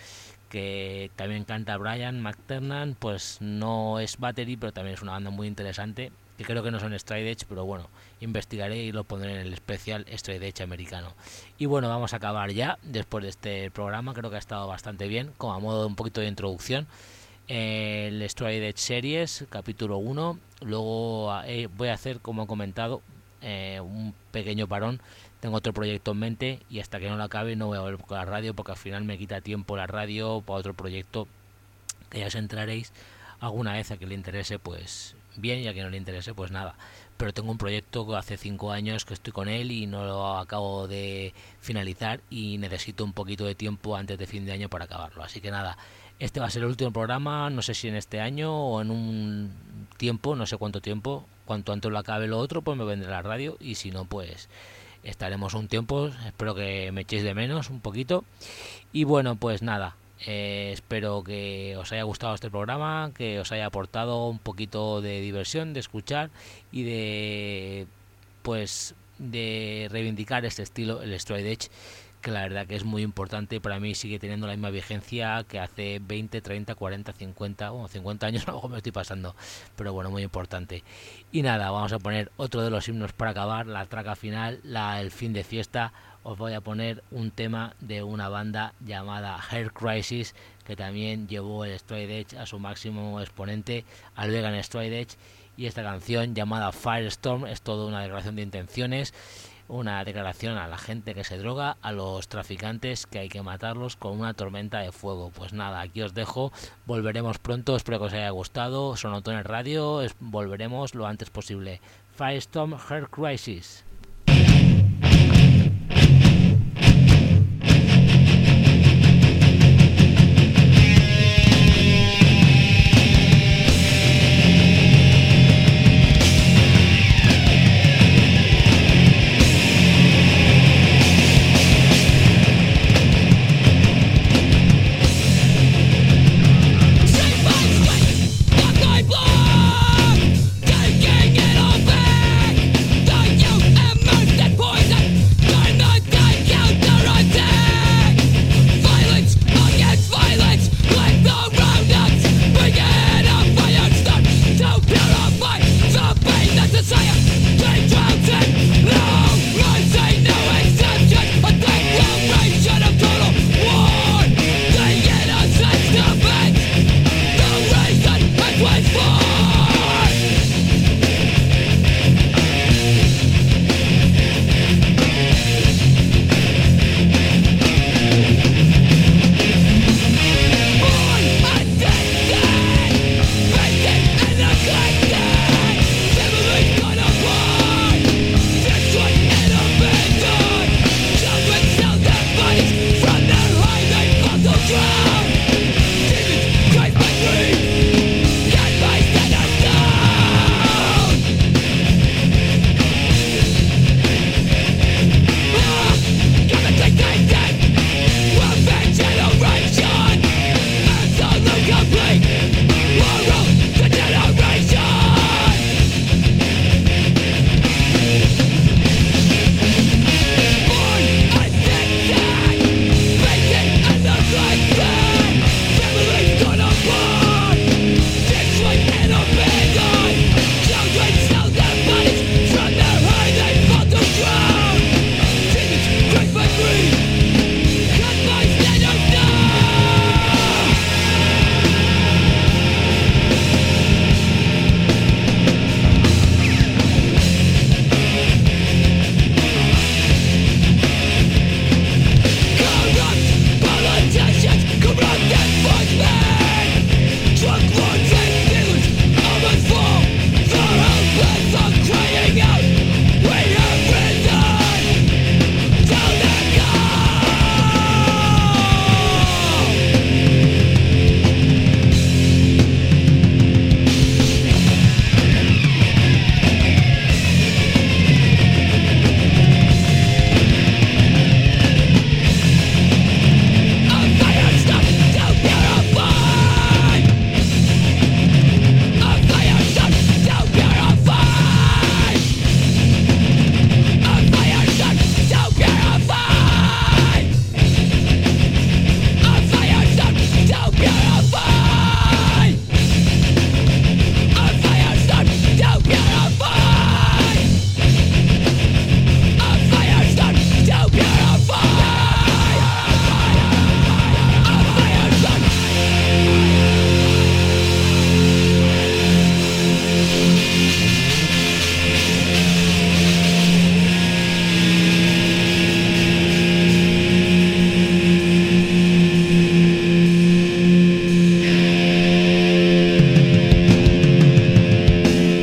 [SPEAKER 1] que también canta Brian McTernan pues no es Battery pero también es una banda muy interesante que creo que no son Stride Edge pero bueno investigaré y lo pondré en el especial Stride Edge americano. Y bueno vamos a acabar ya después de este programa creo que ha estado bastante bien como a modo de un poquito de introducción el Edge Series, capítulo 1. Luego eh, voy a hacer, como he comentado, eh, un pequeño parón. Tengo otro proyecto en mente y hasta que no lo acabe no voy a volver con la radio porque al final me quita tiempo la radio para otro proyecto que ya os entraréis alguna vez a que le interese, pues bien, y a que no le interese, pues nada. Pero tengo un proyecto que hace cinco años que estoy con él y no lo acabo de finalizar y necesito un poquito de tiempo antes de fin de año para acabarlo. Así que nada, este va a ser el último programa, no sé si en este año o en un tiempo, no sé cuánto tiempo. Cuanto antes lo acabe lo otro, pues me vendré la radio y si no, pues estaremos un tiempo. Espero que me echéis de menos un poquito. Y bueno, pues nada, eh, espero que os haya gustado este programa, que os haya aportado un poquito de diversión, de escuchar y de pues de reivindicar este estilo, el Stride Edge que la verdad que es muy importante para mí sigue teniendo la misma vigencia que hace 20, 30, 40, 50, bueno, 50 años a lo mejor me estoy pasando, pero bueno, muy importante. Y nada, vamos a poner otro de los himnos para acabar, la traca final, el fin de fiesta. Os voy a poner un tema de una banda llamada Hair Crisis, que también llevó el Stride Edge a su máximo exponente, al Vegan Stride Edge. Y esta canción llamada Firestorm es toda una declaración de intenciones una declaración a la gente que se droga, a los traficantes que hay que matarlos con una tormenta de fuego. Pues nada, aquí os dejo, volveremos pronto, espero que os haya gustado, Sonotone Radio, volveremos lo antes posible. Firestorm Heart Crisis.